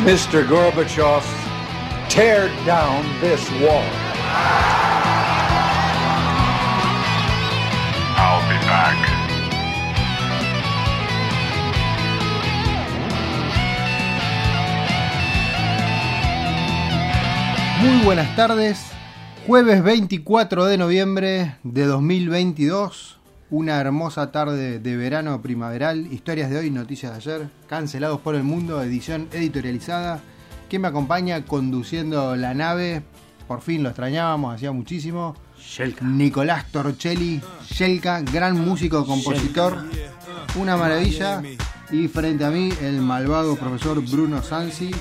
Mr. Gorbachev, tear down this wall. I'll be back. Muy buenas tardes. Jueves 24 de noviembre de 2022. Una hermosa tarde de verano primaveral. Historias de hoy, noticias de ayer. Cancelados por el mundo, edición editorializada. Que me acompaña conduciendo la nave. Por fin lo extrañábamos, hacía muchísimo. Nicolás Torchelli, Shelka, gran músico, compositor. Una maravilla. Y frente a mí, el malvado profesor Bruno Sansi.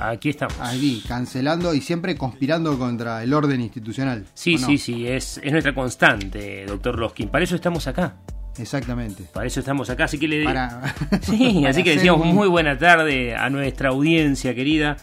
Aquí estamos. Ahí, cancelando y siempre conspirando contra el orden institucional. Sí, sí, sí, es, es nuestra constante, doctor Loskin. Para eso estamos acá. Exactamente. Para eso estamos acá. Así que le Para, Sí, así que decíamos un- muy buena tarde a nuestra audiencia querida.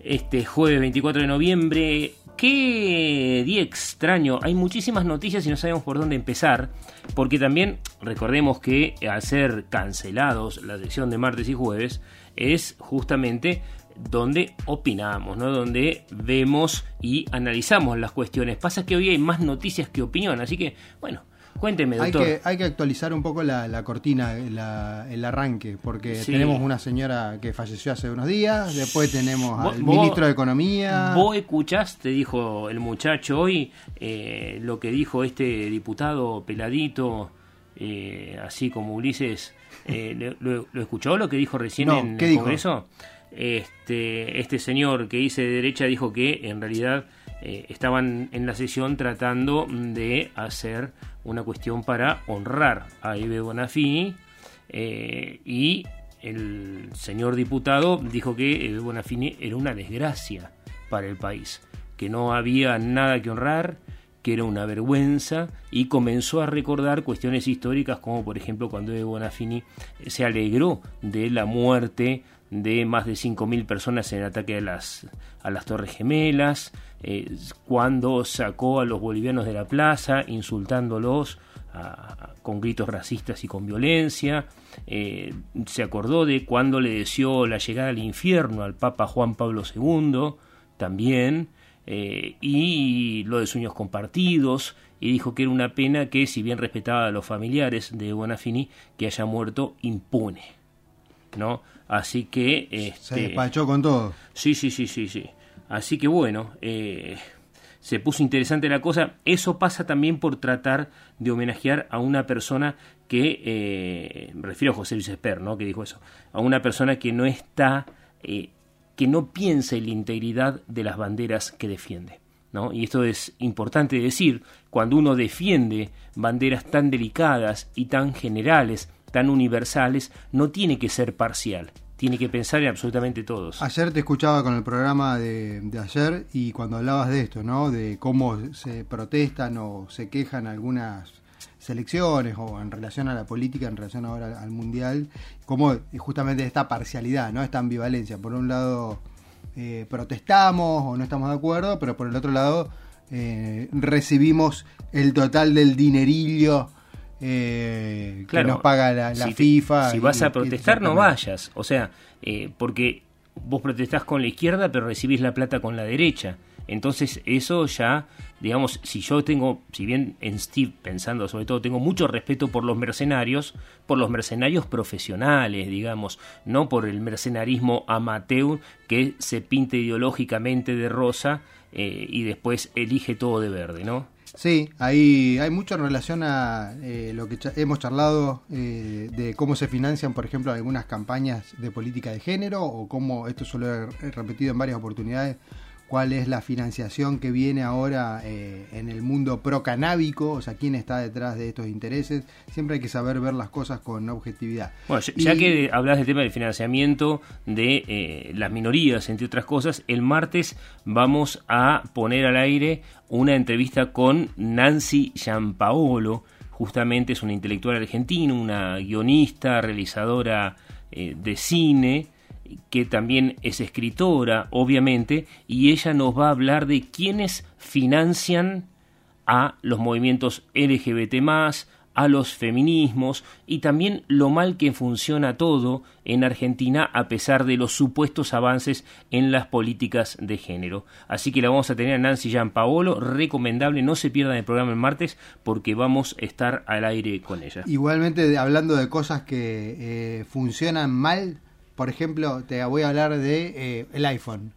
Este jueves 24 de noviembre. Qué día extraño. Hay muchísimas noticias y no sabemos por dónde empezar. Porque también recordemos que al ser cancelados la sección de martes y jueves es justamente donde opinamos, ¿no? Donde vemos y analizamos las cuestiones. Pasa que hoy hay más noticias que opinión. Así que, bueno, cuénteme, Hay doctor. que, hay que actualizar un poco la, la cortina, la- el arranque, porque Sí. tenemos una señora que falleció hace unos días, después tenemos al vos- ministro de Economía. Vos escuchaste, dijo el muchacho hoy, eh, lo que dijo este diputado peladito, eh, así como Ulises. eh, ¿lo, lo- lo escuchó lo que dijo recién No, en ¿qué el dijo? Congreso? Este, este señor que dice de derecha dijo que en realidad eh, estaban en la sesión tratando de hacer una cuestión para honrar a Ibe Bonafini eh, y el señor diputado dijo que Ebe Bonafini era una desgracia para el país, que no había nada que honrar, que era una vergüenza y comenzó a recordar cuestiones históricas como por ejemplo cuando Bonafini se alegró de la muerte de más de 5.000 personas en el ataque a las, a las Torres Gemelas, eh, cuando sacó a los bolivianos de la plaza insultándolos a- con gritos racistas y con violencia, eh, se acordó de cuando le deseó la llegada al infierno al Papa Juan Pablo II, también, eh, y lo de sueños compartidos, y dijo que era una pena que, si bien respetaba a los familiares de Bonafini, que haya muerto impune. ¿No? Así que. Se Este, despachó con todo. Sí, sí, sí, sí, sí. Así que bueno, eh, se puso interesante la cosa. Eso pasa también por tratar de homenajear a una persona que, eh, me refiero a José Luis Esper, ¿no? Que dijo eso. A una persona que no está, eh, que no piensa en la integridad de las banderas que defiende. ¿No? Y esto es importante decir, cuando uno defiende banderas tan delicadas y tan generales, tan universales, no tiene que ser parcial, tiene que pensar en absolutamente todos. Ayer te escuchaba con el programa de, ayer y cuando hablabas de esto, ¿no? De cómo se protestan o se quejan algunas selecciones o en relación a la política, en relación ahora al, al mundial, cómo justamente esta parcialidad, ¿no? Esta ambivalencia. Por un lado eh, protestamos o no estamos de acuerdo, pero por el otro lado eh, recibimos el total del dinerillo eh, Claro, que nos paga la, la si te- FIFA. si y- vas a protestar, no vayas. O sea, eh, porque vos protestás con la izquierda, pero recibís la plata con la derecha. Entonces eso ya, digamos, si yo tengo, si bien en Steve pensando sobre todo, tengo mucho respeto por los mercenarios, por los mercenarios profesionales, digamos, no por el mercenarismo amateur que se pinte ideológicamente de rosa eh, y después elige todo de verde, ¿no? Sí, hay, hay mucho en relación a eh, lo que hemos charlado eh, de cómo se financian, por ejemplo, algunas campañas de política de género o cómo, esto suelo he repetido en varias oportunidades, cuál es la financiación que viene ahora eh, en el mundo procanábico, o sea, quién está detrás de estos intereses. Siempre hay que saber ver las cosas con objetividad. Bueno, ya, que hablas del tema del financiamiento de eh, las minorías, entre otras cosas, el martes vamos a poner al aire una entrevista con Nancy Giampaolo. Justamente es una intelectual argentina, una guionista, realizadora eh, de cine, que también es escritora, obviamente, y ella nos va a hablar de quiénes financian a los movimientos LGBT a los feminismos y también lo mal que funciona todo en Argentina a pesar de los supuestos avances en las políticas de género. Así que la vamos a tener a Nancy Gianpaolo, recomendable, no se pierdan el programa el martes porque vamos a estar al aire con ella. Igualmente, hablando de cosas que eh, funcionan mal, por ejemplo, te voy a hablar de eh, el iPhone.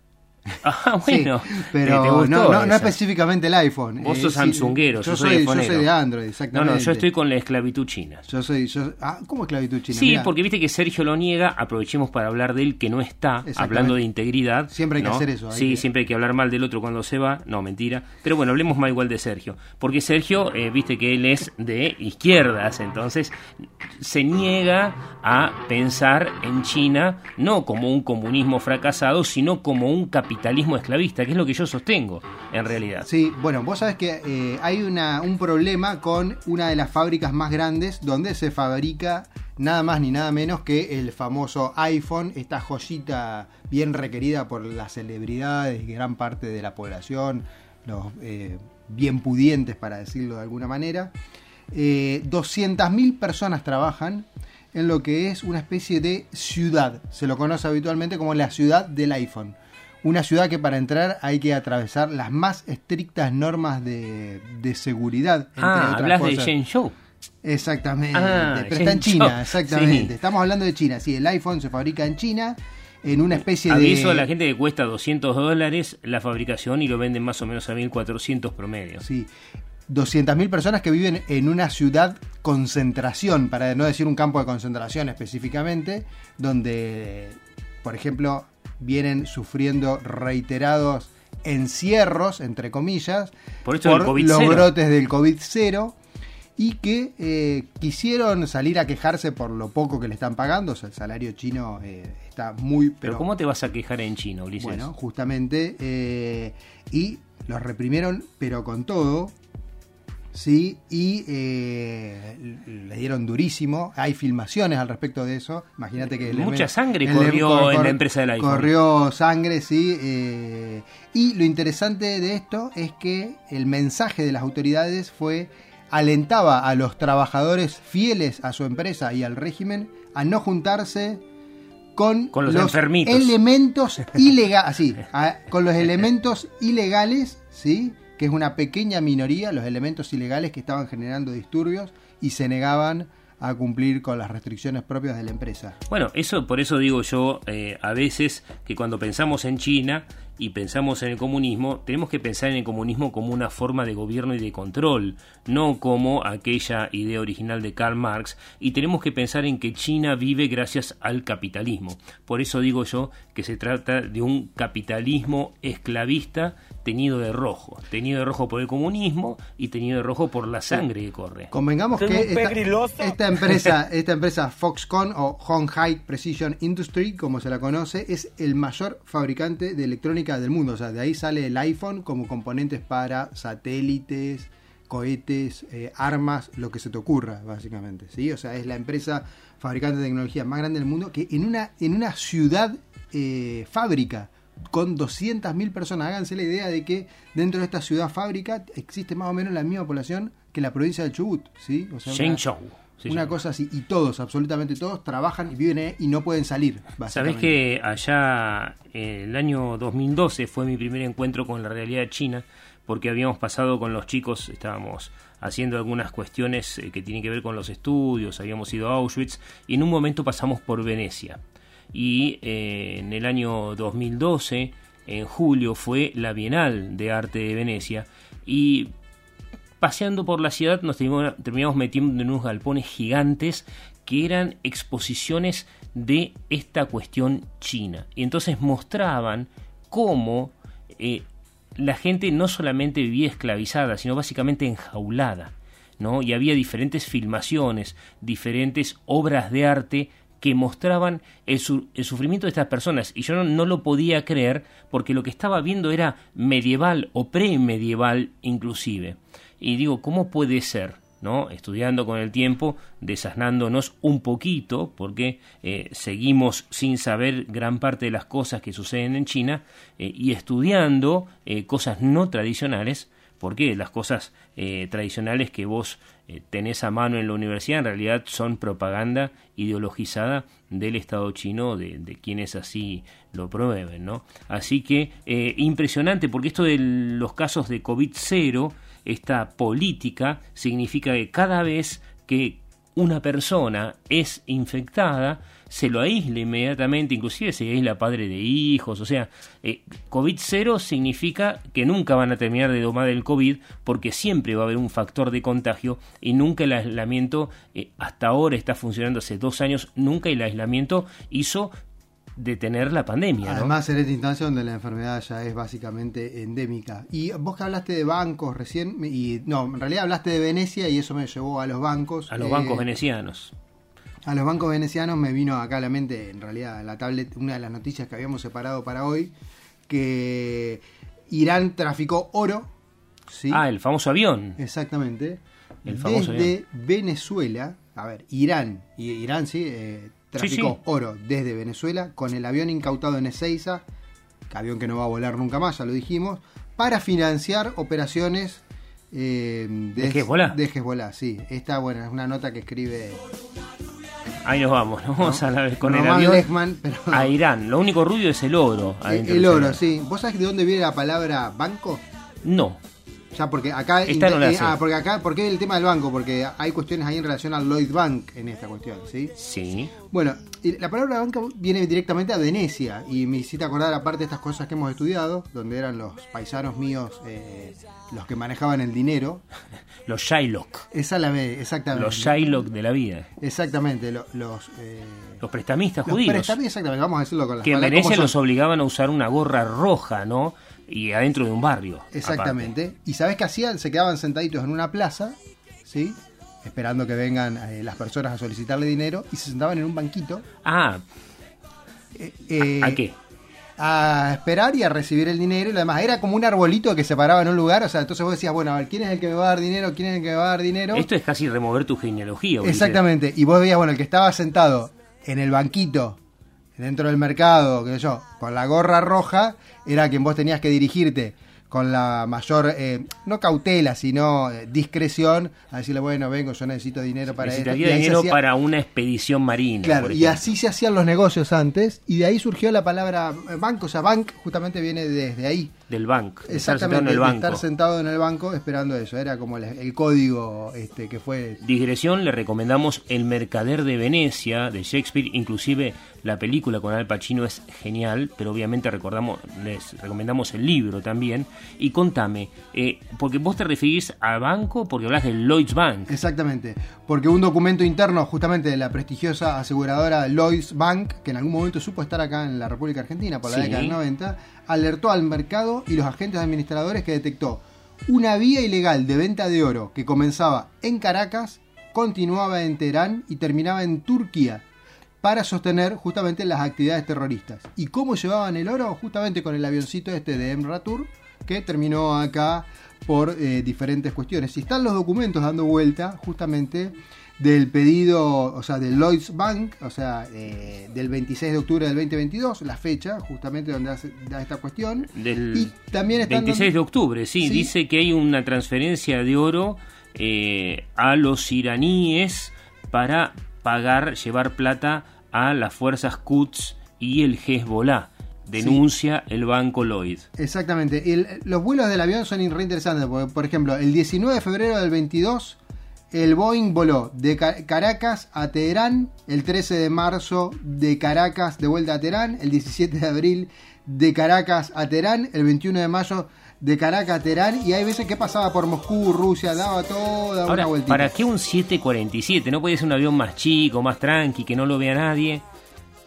Ah, bueno, Sí, pero te gustó no, no, no específicamente el iPhone. Vos Eh, sos samsunguero, yo, yo soy soy, yo iPhonero. soy de Android, No, exactamente. no, yo estoy con la esclavitud china. Yo soy, yo, ah, ¿cómo esclavitud china? Sí, Mirá. porque viste que Sergio lo niega, aprovechemos para hablar de él que no está, hablando de integridad. Siempre hay que ¿no? hacer eso, Sí, que- siempre hay que hablar mal del otro cuando se va, no, mentira. Pero bueno, hablemos más igual de Sergio, porque Sergio, eh, viste que él es de izquierdas, entonces se niega a pensar en China no como un comunismo fracasado, sino como un capitalismo esclavista, que es lo que yo sostengo, en realidad. Sí, bueno, vos sabés que eh, hay un problema con una de las fábricas más grandes donde se fabrica nada más ni nada menos que el famoso iPhone, esta joyita bien requerida por las celebridades y gran parte de la población, los eh, bien pudientes para decirlo de alguna manera. Eh, 200.000 personas trabajan en lo que es una especie de ciudad. Se lo conoce habitualmente como la ciudad del iPhone. Una ciudad que para entrar hay que atravesar las más estrictas normas de, de seguridad. entre Ah, otras hablas de. Shenzhou. Exactamente, Ah, pero está en Shenzhou. China, exactamente. Sí. Estamos hablando de China. Sí, el iPhone se fabrica en China en una especie Aviso de... a la gente que cuesta 200 dólares la fabricación y lo venden más o menos a 1400 promedio. Sí. 200.000 personas que viven en una ciudad concentración, para no decir un campo de concentración específicamente, donde, por ejemplo, vienen sufriendo reiterados encierros, entre comillas, Por esto del por COVID los cero. brotes del COVID-0 y que eh, quisieron salir a quejarse por lo poco que le están pagando, o sea, el salario chino eh, está muy... Pero, ¿cómo te vas a quejar en China, Ulises? Bueno, justamente. eh, y los reprimieron, pero con todo. Sí, y eh, le dieron durísimo. Hay filmaciones al respecto de eso. Imagínate que. el- Mucha sangre el- corrió cor- en la empresa del iPhone. Corrió sangre, sí. eh, y lo interesante de esto es que el mensaje de las autoridades fue alentaba a los trabajadores fieles a su empresa y al régimen a no juntarse con, Con los elementos ilegales, así, a- con los elementos ilegales, ¿sí? Que es una pequeña minoría, los elementos ilegales que estaban generando disturbios y se negaban a cumplir con las restricciones propias de la empresa. Bueno, eso por eso digo yo eh, a veces que cuando pensamos en China y pensamos en el comunismo, tenemos que pensar en el comunismo como una forma de gobierno y de control, no como aquella idea original de Karl Marx, y tenemos que pensar en que China vive gracias al capitalismo. Por eso digo yo que se trata de un capitalismo esclavista tenido de rojo, tenido de rojo por el comunismo y tenido de rojo por la sangre que corre. Convengamos que esta, esta empresa, esta empresa Foxconn o Honghai Precision Industry, como se la conoce, es el mayor fabricante de electrónica del mundo. O sea, de ahí sale el iPhone como componentes para satélites, cohetes, eh, armas, lo que se te ocurra, básicamente. ¿sí? O sea, es la empresa fabricante de tecnología más grande del mundo que en una, en una ciudad eh, fábrica con 200.000 personas. Háganse la idea de que dentro de esta ciudad fábrica existe más o menos la misma población que la provincia del Chubut. ¿sí? O sea, una-. Sí, una cosa así. Y todos, absolutamente todos, trabajan y viven ahí y no pueden salir. Sabés básicamente. que allá eh, el año 2012 fue mi primer encuentro con la realidad china, porque habíamos pasado con los chicos, estábamos haciendo algunas cuestiones eh, que tienen que ver con los estudios, habíamos ido a Auschwitz y en un momento pasamos por Venecia. Y eh, en el año 2012, en julio, fue la Bienal de Arte de Venecia y paseando por la ciudad nos terminamos, metiendo en unos galpones gigantes que eran exposiciones de esta cuestión china. Y entonces mostraban cómo eh, la gente no solamente vivía esclavizada, sino básicamente enjaulada. ¿no? Y había diferentes filmaciones, diferentes obras de arte que mostraban el, su- el sufrimiento de estas personas. Y yo no, no lo podía creer porque lo que estaba viendo era medieval o premedieval inclusive. Y digo, ¿cómo puede ser? ¿no? Estudiando con el tiempo, desasnándonos un poquito, porque eh, seguimos sin saber gran parte de las cosas que suceden en China, eh, y estudiando eh, cosas no tradicionales, porque las cosas eh, tradicionales que vos eh, tenés a mano en la universidad en realidad son propaganda ideologizada del Estado chino, de, de quienes así lo promueven, ¿no? Así que eh, impresionante, porque esto de los casos de COVID-0, esta política, significa que cada vez que una persona es infectada, se lo aísla inmediatamente, inclusive se aísla padre de hijos, o sea, eh, COVID-0 significa que nunca van a terminar de domar el COVID porque siempre va a haber un factor de contagio y nunca el aislamiento, eh, hasta ahora está funcionando hace dos años, nunca el aislamiento hizo detener la pandemia. ¿no? Además, en esta instancia donde la enfermedad ya es básicamente endémica. Y vos que hablaste de bancos recién, y no, en realidad hablaste de Venecia y eso me llevó a los bancos. a los Eh, bancos venecianos. A los bancos venecianos me vino acá a la mente, en realidad, la tablet, una de las noticias que habíamos separado para hoy, que Irán traficó oro. ¿sí? Ah, el famoso avión. Exactamente. El famoso desde Venezuela, a ver, Irán, y Irán sí, eh, traficó sí. oro desde Venezuela con el avión incautado en Ezeiza, que avión que no va a volar nunca más, ya lo dijimos, para financiar operaciones eh, ¿De Hezbollah? De Hezbollah, sí. Esta, bueno, es una nota que escribe Ahí nos vamos, nos vamos a la vez con el avión Lechman, pero- a Irán. Lo único rubio es el oro. el, adentro el del oro, sí. ¿Vos sabés de dónde viene la palabra banco? No. Ya, porque acá. Esta no la eh, ah, porque acá, ¿por qué el tema del banco? Porque hay cuestiones ahí en relación al Lloyd Bank en esta cuestión, ¿sí? Sí. Bueno, la palabra banco viene directamente a Venecia y me hiciste acordar, aparte de estas cosas que hemos estudiado, donde eran los paisanos míos eh, los que manejaban el dinero. Los Shylock. Esa la ve, exactamente. Los Shylock de la vida. Exactamente, lo- los. eh, Los prestamistas los judíos. prestamistas, exactamente, vamos a decirlo con las que en Venecia los obligaban a usar una gorra roja, ¿no? Y adentro de un barrio. Exactamente. ¿Y sabes qué hacían? Se quedaban sentaditos en una plaza, ¿sí? Esperando que vengan eh, las personas a solicitarle dinero y se sentaban en un banquito. Ah, eh, ¿a qué? a esperar y a recibir el dinero y lo demás. Era como un arbolito que se paraba en un lugar, o sea, entonces vos decías, bueno, a ver, ¿quién es el que me va a dar dinero? ¿Quién es el que me va a dar dinero? Esto es casi remover tu genealogía. Exactamente, y vos veías, bueno, el que estaba sentado en el banquito, dentro del mercado, qué sé yo, con la gorra roja, era quien vos tenías que dirigirte con la mayor, eh, no cautela, sino eh, discreción, a decirle, bueno, vengo, yo necesito dinero para esto. Necesitaría se dinero hacía- para una expedición marina. Claro, y así se hacían los negocios antes, y de ahí surgió la palabra banco, o sea, bank justamente viene desde ahí. Del banco. de estar sentado Exactamente, en el banco. estar sentado en el banco esperando eso, era como el, el código este, que fue... Digresión, le recomendamos El Mercader de Venecia de Shakespeare, inclusive la película con Al Pacino es genial, pero obviamente recordamos, les recomendamos el libro también. Y contame, eh, porque vos te referís a banco porque hablas del Lloyds Bank. Exactamente, porque un documento interno justamente de la prestigiosa aseguradora Lloyds Bank, que en algún momento supo estar acá en la República Argentina por la Sí. década del 90, alertó al mercado y los agentes administradores que detectó una vía ilegal de venta de oro que comenzaba en Caracas, continuaba en Teherán y terminaba en Turquía para sostener justamente las actividades terroristas. ¿Y cómo llevaban el oro? Justamente con el avioncito este de Emratur, que terminó acá por eh, diferentes cuestiones. Y están los documentos dando vuelta justamente del pedido, o sea, del Lloyds Bank, o sea, eh, del 26 de octubre del 2022, la fecha justamente donde hace, da esta cuestión. Del y también están 26 de octubre, sí, Sí. dice que hay una transferencia de oro eh, a los iraníes para pagar, llevar plata a las fuerzas Quds y el Hezbollah. Denuncia el banco Lloyd. Exactamente. El- los vuelos del avión son re interesantes. Porque, por ejemplo, el 19 de febrero del 22, el Boeing voló de Ca- Caracas a Teherán. El 13 de marzo, de Caracas de vuelta a Teherán. El 17 de abril, de Caracas a Teherán. El 21 de mayo, de Caracas a Teherán. Y hay veces que pasaba por Moscú, Rusia, daba toda una vueltita. ¿para qué un 747? ¿No puede ser un avión más chico, más tranqui, que no lo vea nadie?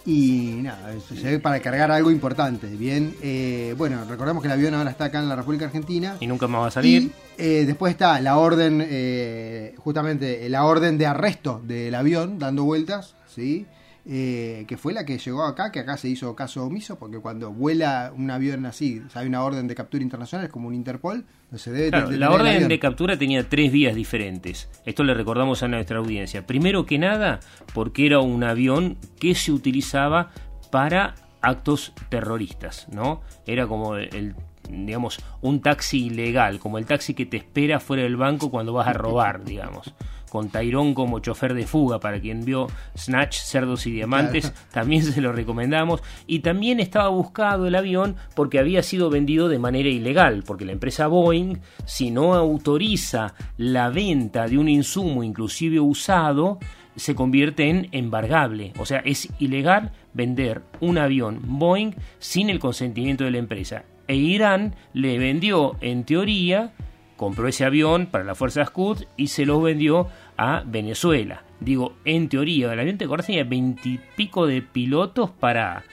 Y nada, eso se ve para cargar algo importante. Bien, eh, bueno, recordemos que el avión ahora está acá en la República Argentina. Y nunca más va a salir. Y eh, después está la orden, eh, justamente la orden de arresto del avión dando vueltas, ¿sí? Eh, que fue la que llegó acá, que acá se hizo caso omiso, porque cuando vuela un avión así, o sea, hay una orden de captura internacional, es como un Interpol, entonces se debe Claro, la orden de captura tenía tres vías diferentes. Esto le recordamos a nuestra audiencia. Primero que nada, porque era un avión que se utilizaba para actos terroristas, ¿no? Era como el, el, digamos, un taxi ilegal, como el taxi que te espera fuera del banco cuando vas a robar, digamos. Con Tairón como chofer de fuga, para quien vio Snatch, Cerdos y Diamantes, también se lo recomendamos. Y también estaba buscado el avión porque había sido vendido de manera ilegal, porque la empresa Boeing, si no autoriza la venta de un insumo, inclusive usado, se convierte en embargable. O sea, es ilegal vender un avión Boeing sin el consentimiento de la empresa. E Irán le vendió, en teoría, compró ese avión para la Fuerza Scud y se lo vendió a Venezuela. Digo, en teoría, el avión te acuerdas tenía veintipico de pilotos para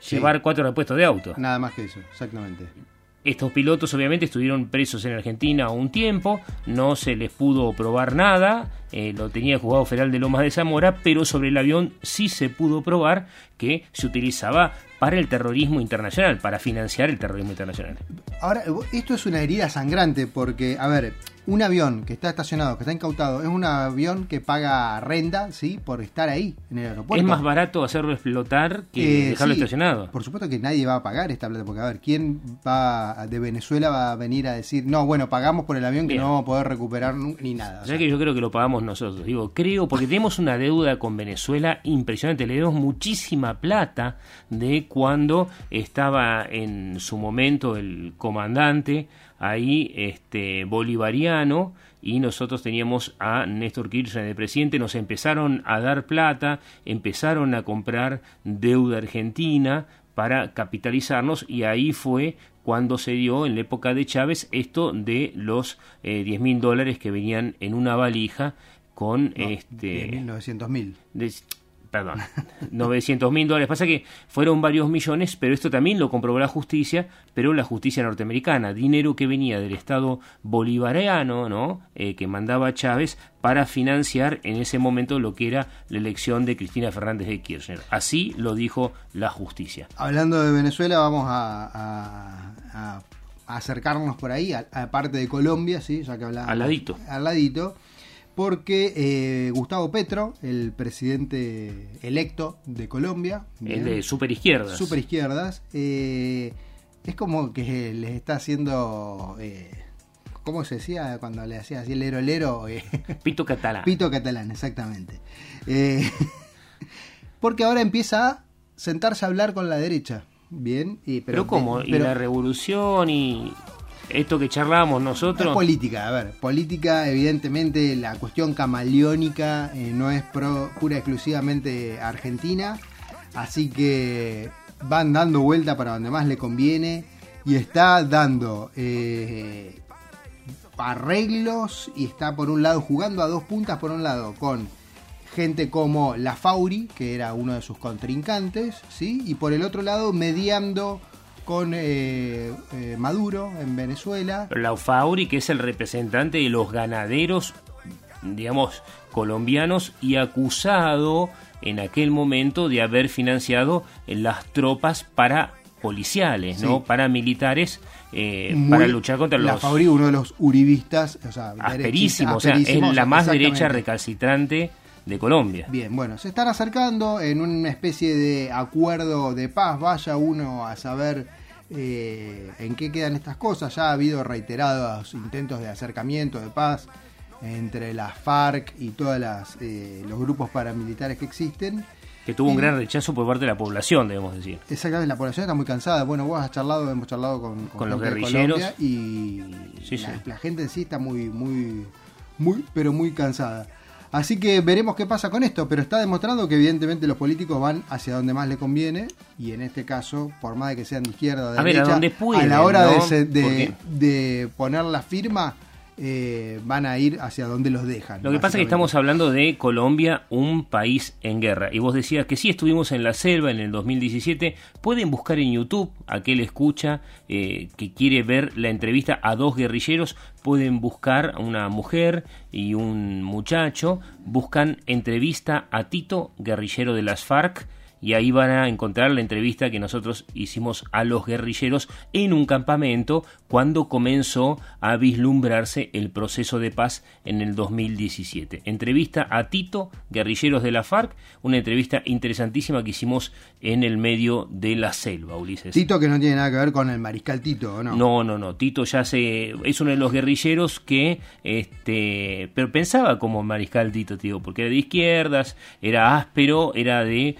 Sí. llevar cuatro repuestos de auto. Nada más que eso, exactamente. Estos pilotos obviamente estuvieron presos en Argentina un tiempo, no se les pudo probar nada, eh, lo tenía el juzgado federal de Lomas de Zamora, pero sobre el avión sí se pudo probar que se utilizaba para el terrorismo internacional, para financiar el terrorismo internacional. Ahora, esto es una herida sangrante porque, a ver, un avión que está estacionado, que está incautado, es un avión que paga renta, ¿sí? Por estar ahí, en el aeropuerto. Es más barato hacerlo explotar que Eh, dejarlo sí, estacionado. Por supuesto que nadie va a pagar esta plata, porque a ver, ¿quién va de Venezuela va a venir a decir, no, bueno, pagamos por el avión que Bien. no vamos a poder recuperar ni nada? O sea que yo creo que lo pagamos nosotros. Digo, creo, porque tenemos una deuda con Venezuela impresionante. Le debemos muchísima plata de cuando estaba en su momento el comandante ahí, este, bolivariano, y nosotros teníamos a Néstor Kirchner de presidente. Nos empezaron a dar plata, empezaron a comprar deuda argentina para capitalizarnos y ahí fue cuando se dio en la época de Chávez esto de los eh, 10 mil dólares que venían en una valija con este 900 mil. de- perdón 900 mil dólares pasa que fueron varios millones pero esto también lo comprobó la justicia pero la justicia norteamericana dinero que venía del estado bolivariano no Eh, que mandaba Chávez para financiar en ese momento lo que era la elección de Cristina Fernández de Kirchner así lo dijo la justicia Hablando de Venezuela, vamos a, a- a- a acercarnos por ahí, a, a parte de Colombia, ¿sí? ya que hablábamos. Al ladito. Al ladito, porque eh, Gustavo Petro, el presidente electo de Colombia, el de superizquierdas super izquierdas, eh, es como que les está haciendo. Eh, ¿Cómo se decía cuando le hacía así el lero lero? Eh, pito catalán Pito catalán, exactamente. Eh, porque ahora empieza a sentarse a hablar con la derecha. Bien, y, pero, pero, cómo y la revolución y esto que charlábamos es nosotros política, a ver, política, evidentemente la cuestión camaleónica eh, no es pro- pura exclusivamente argentina, así que van dando vuelta para donde más le conviene y está dando eh, arreglos y está por un lado jugando a dos puntas por un lado con gente como La Fauri, que era uno de sus contrincantes, ¿sí? y por el otro lado mediando con eh, eh, Maduro en Venezuela. la Fauri que es el representante de los ganaderos digamos colombianos y acusado en aquel momento de haber financiado las tropas para policiales, Sí. ¿no? Paramilitares eh, Muy- para luchar contra La los Fauri, uno de los uribistas, o sea, derechistas, o sea, es la más derecha recalcitrante de Colombia. Bien, bueno, se están acercando en una especie de acuerdo de paz. Vaya uno a saber eh, en qué quedan estas cosas. Ya ha habido reiterados intentos de acercamiento, de paz entre las FARC y todos los grupos paramilitares que existen. Que tuvo un gran rechazo por parte de la población, debemos decir. Exactamente, la población está muy cansada. Bueno, vos has charlado, hemos charlado con, con, los guerrilleros. y la, la, gente en sí está muy, muy, muy, pero muy cansada. Así que veremos qué pasa con esto, pero está demostrando que evidentemente los políticos van hacia donde más les conviene y en este caso, por más de que sean de izquierda o de derecha, a, la hora de, de poner la firma, eh, van a ir hacia donde los dejan. Lo que pasa es que estamos hablando de Colombia, un país en guerra. Y vos decías que sí estuvimos en la selva en el 2017. Pueden buscar en YouTube, aquel escucha eh, que quiere ver la entrevista a dos guerrilleros, pueden buscar a una mujer y un muchacho. Buscan entrevista a Tito, guerrillero de las FARC y ahí van a encontrar la entrevista que nosotros hicimos a los guerrilleros en un campamento cuando comenzó a vislumbrarse el proceso de paz en el 2017. Entrevista a Tito, guerrilleros de la FARC, una entrevista interesantísima que hicimos en el medio de la selva, Ulises. Tito que no tiene nada que ver con el mariscal Tito, ¿no? No, no, no. Tito ya se es uno de los guerrilleros que este pero pensaba como mariscal Tito, tío, porque era de izquierdas, era áspero, era de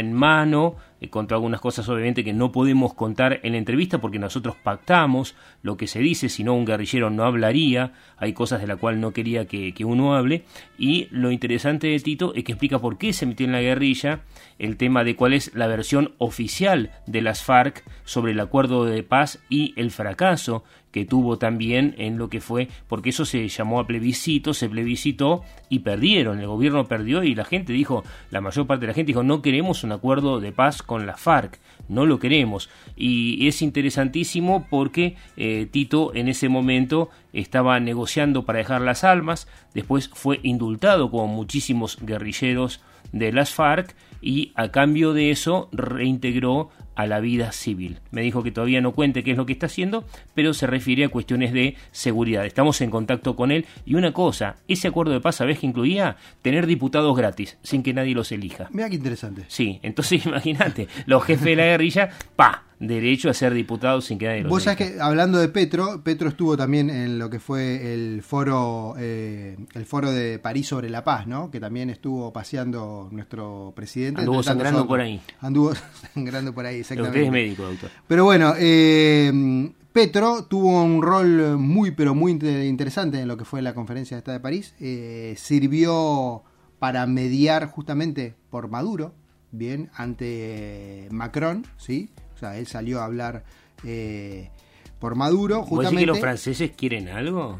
en mano, eh, contra algunas cosas obviamente que no podemos contar en la entrevista porque nosotros pactamos. Lo que se dice, si no un guerrillero no hablaría, hay cosas de las cuales no quería que, que, uno hable, y lo interesante de Tito es que explica por qué se metió en la guerrilla, el tema de cuál es la versión oficial de las FARC sobre el acuerdo de paz y el fracaso que tuvo también en lo que fue, porque eso se llamó a plebiscito, se plebiscitó y perdieron, el gobierno perdió y la gente dijo, la mayor parte de la gente dijo, no queremos un acuerdo de paz con la FARC, no lo queremos. Y es interesantísimo porque eh, Tito en ese momento estaba negociando para dejar las almas, después fue indultado como muchísimos guerrilleros de las FARC y a cambio de eso reintegró a la vida civil. Me dijo que todavía no cuente qué es lo que está haciendo, pero se refiere a cuestiones de seguridad. Estamos en contacto con él y una cosa, ese acuerdo de paz, ¿sabés que incluía? Tener diputados gratis, sin que nadie los elija. Mira qué interesante. Sí, entonces imagínate, los jefes de la guerrilla, pa, derecho a ser diputado sin que nadie lo Vos sabés que hablando de Petro, Petro estuvo también en lo que fue el foro eh, el foro de París sobre la paz, ¿no? Que también estuvo paseando nuestro presidente. Anduvo sangrando por ahí. Anduvo sangrando por ahí, exactamente. Usted es médico, doctor. Pero bueno, eh, Petro tuvo un rol muy, pero muy interesante en lo que fue la conferencia esta de París. Eh, sirvió para mediar justamente por Maduro, bien, ante Macron, ¿sí? Él salió a hablar eh, por Maduro. Justamente. que los franceses quieren algo?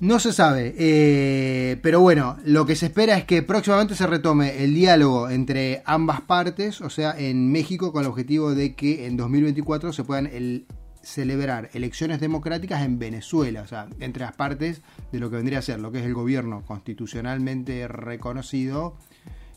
No se sabe, eh, pero bueno, lo que se espera es que próximamente se retome el diálogo entre ambas partes, o sea, en México con el objetivo de que en 2024 se puedan celebrar elecciones democráticas en Venezuela, o sea, entre las partes de lo que vendría a ser lo que es el gobierno constitucionalmente reconocido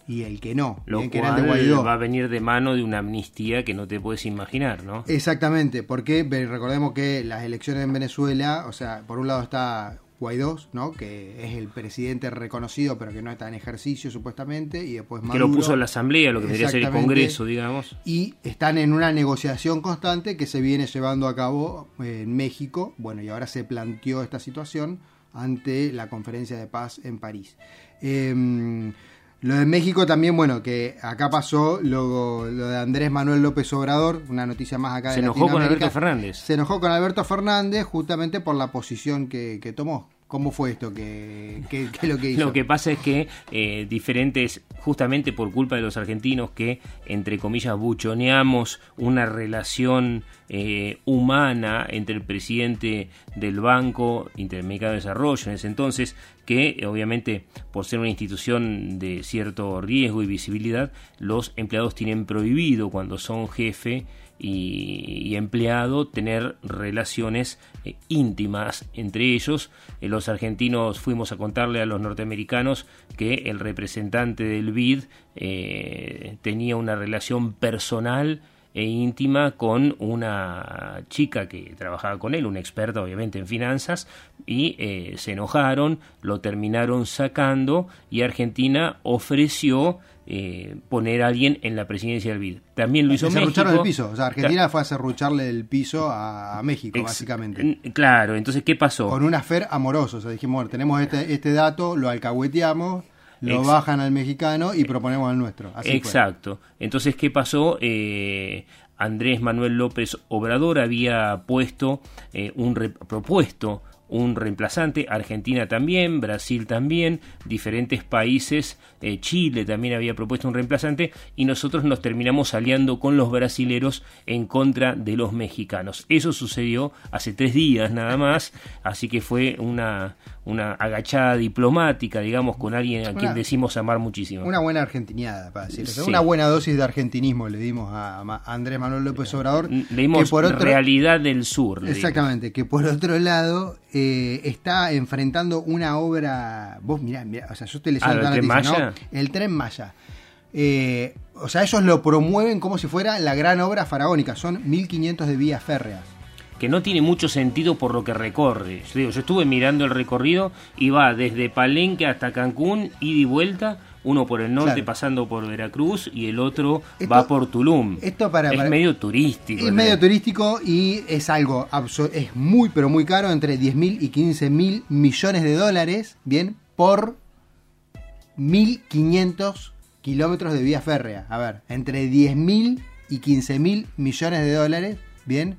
y el que no, lo cual va a venir de mano de una amnistía que no te puedes imaginar, ¿no? Exactamente, porque recordemos que las elecciones en Venezuela, o sea, por un lado está Guaidó, ¿no? que es el presidente reconocido pero que no está en ejercicio supuestamente, y después Que lo puso la Asamblea, lo que debería ser el Congreso, digamos. Y están en una negociación constante que se viene llevando a cabo en México, bueno, y ahora se planteó esta situación ante la conferencia de paz en París. Eh, lo de México también, bueno, que acá pasó lo, lo, de Andrés Manuel López Obrador, una noticia más acá Se de enojó con Alberto Fernández. Se enojó con Alberto Fernández justamente por la posición que, que tomó. ¿Cómo fue esto? ¿Qué, qué, lo que hizo? Lo que pasa es que eh, diferentes, justamente por culpa de los argentinos que, entre comillas, buchoneamos una relación eh, humana entre el presidente del Banco Interamericano de Desarrollo en ese entonces, que obviamente por ser una institución de cierto riesgo y visibilidad, los empleados tienen prohibido cuando son jefe y, empleado tener relaciones eh, íntimas entre ellos. Eh, los argentinos fuimos a contarle a los norteamericanos que el representante del BID eh, tenía una relación personal e íntima con una chica que trabajaba con él, una experta obviamente en finanzas, y eh, se enojaron, lo terminaron sacando y Argentina ofreció eh, poner a alguien en la presidencia del BID. También lo hizo México. el piso, o sea, Argentina fue a cerrucharle el piso a, México, básicamente. Claro, entonces, ¿qué pasó? Con un afer amoroso, o sea, dijimos, bueno, tenemos este, este dato, lo alcahueteamos, lo bajan al mexicano y proponemos al nuestro. Exacto. Entonces, ¿qué pasó? Eh, Andrés Manuel López Obrador había puesto eh, un propuesto un reemplazante, Argentina también, Brasil también, diferentes países, eh, Chile también había propuesto un reemplazante y nosotros nos terminamos aliando con los brasileros en contra de los mexicanos. Eso sucedió hace tres días nada más, así que fue una, una agachada diplomática, digamos, con alguien a quien decimos amar muchísimo. Una buena argentiniada, para decir. Una buena dosis de argentinismo le dimos a, Andrés Manuel López Obrador. Le dimos por realidad del sur. Exactamente, que por otro lado eh, está enfrentando una obra. Vos mirá, o sea, yo estoy leyendo la noticia, Maya? ¿no? El tren Maya. Eh, o sea, ellos lo promueven como si fuera la gran obra faraónica. Son 1500 de vías férreas que no tiene mucho sentido por lo que recorre. Yo, digo, yo estuve mirando el recorrido y va desde Palenque hasta Cancún, ida y vuelta, uno por el norte pasando por Veracruz y el otro va por Tulum. Esto para, es medio turístico. Es medio turístico y es algo, es muy pero muy caro, entre 10 mil y 15 mil millones de dólares, bien, por 1.500 kilómetros de vía férrea. A ver, entre 10 mil y 15 mil millones de dólares, bien,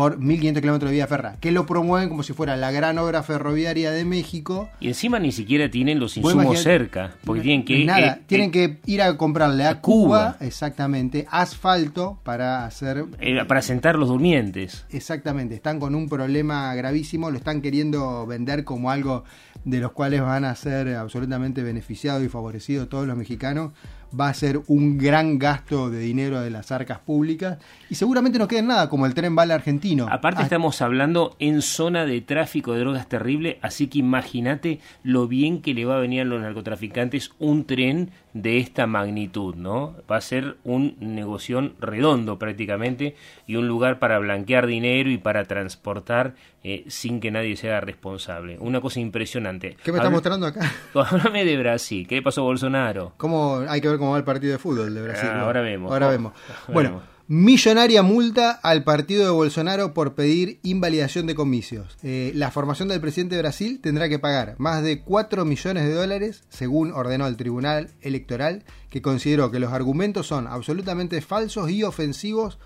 por 1500 kilómetros de vía ferra, que lo promueven como si fuera la gran obra ferroviaria de México. Y encima ni siquiera tienen los insumos cerca, porque tienen que... Nada, eh, tienen eh, que ir a comprarle a, Cuba, exactamente, asfalto para hacer... Eh, para sentar los durmientes. Exactamente, están con un problema gravísimo, lo están queriendo vender como algo de los cuales van a ser absolutamente beneficiados y favorecidos todos los mexicanos va a ser un gran gasto de dinero de las arcas públicas y seguramente no queda nada como el tren bala argentino. Aparte ah, estamos hablando en zona de tráfico de drogas terrible, así que imagínate lo bien que le va a venir a los narcotraficantes un tren de esta magnitud, ¿no? Va a ser un negocio redondo prácticamente y un lugar para blanquear dinero y para transportar eh, sin que nadie sea responsable. Una cosa impresionante. ¿Qué me está mostrando acá? Háblame de Brasil. ¿Qué pasó Bolsonaro? ¿Cómo hay que ver cómo va el partido de fútbol de Brasil? Ah, ahora vemos. Ahora vemos. Bueno. Millonaria multa al partido de Bolsonaro por pedir invalidación de comicios. Eh, la formación del presidente de Brasil tendrá que pagar más de 4 millones de dólares, según ordenó el Tribunal Electoral, que consideró que los argumentos son absolutamente falsos y ofensivos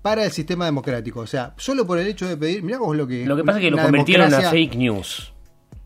para el sistema democrático. O sea, solo por el hecho de pedir, mirá vos lo que... Lo que pasa es que lo convirtieron en fake news.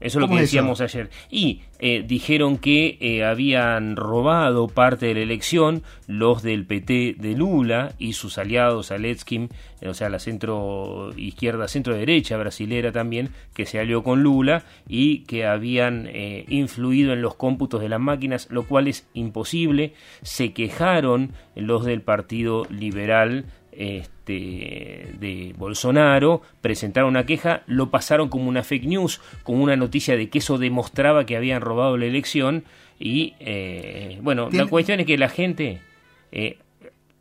Eso es lo que decíamos ayer. Y eh, dijeron que eh, habían robado parte de la elección los del PT de Lula y sus aliados, Aletskim, eh, o sea, la centro izquierda, centro derecha brasilera también, que se alió con Lula y que habían influido en los cómputos de las máquinas, lo cual es imposible. Se quejaron los del Partido Liberal este, de Bolsonaro, presentaron una queja, lo pasaron como una fake news, como una noticia de que eso demostraba que habían robado la elección y eh, bueno, la cuestión es que la gente eh,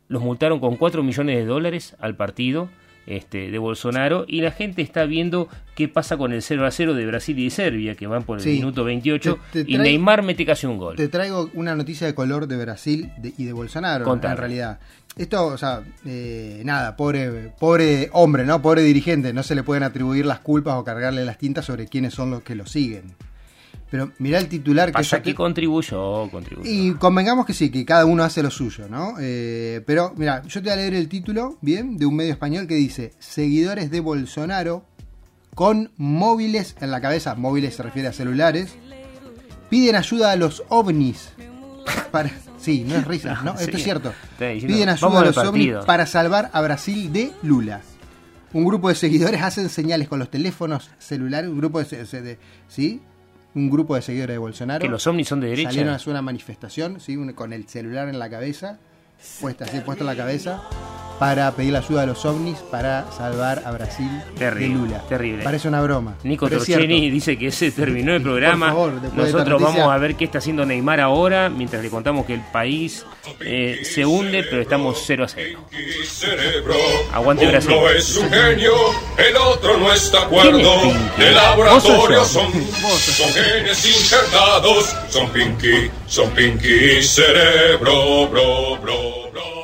los multaron con 4 millones de dólares al partido este, de Bolsonaro y la gente está viendo qué pasa con el 0 a 0 de Brasil y de Serbia, que van por el minuto 28 y Neymar mete casi un gol. Te traigo una noticia de color de Brasil y de Bolsonaro, en realidad. Esto, o sea, eh, nada, pobre, pobre hombre, ¿no? Pobre dirigente, no se le pueden atribuir las culpas o cargarle las tintas sobre quiénes son los que lo siguen. Pero mirá el titular que... Pasa que contribuyó, contribuyó. Y convengamos que sí, que cada uno hace lo suyo, ¿no? Eh, pero mira, yo te voy a leer el título, bien, de un medio español que dice, seguidores de Bolsonaro con móviles en la cabeza, móviles se refiere a celulares, piden ayuda a los ovnis para... Sí, no es risa, ¿no? Esto es cierto. Piden ayuda a los ovnis para salvar a Brasil de Lula. Un grupo de seguidores hacen señales con los teléfonos celulares, un grupo de, de ¿sí? un grupo de seguidores de Bolsonaro. Que los ovnis son de derecha. Salieron a hacer una manifestación, ¿sí? con el celular en la cabeza, puesta así, puesto en la cabeza. Para pedir la ayuda de los ovnis para salvar a Brasil Terrible, de Lula. terrible. Parece una broma. Nico Torcheni dice que se terminó el programa. Por favor, Nosotros vamos a ver qué está haciendo Neymar ahora, mientras le contamos que el país eh, se hunde, pero estamos 0 a 0. cerebro. Aguante Brasil. Uno es un genio, el otro no está de ¿Quién es acuerdo. De ¿Vos laboratorio son, son genes injertados. Son Pinky, son Pinky cerebro, bro, bro, bro.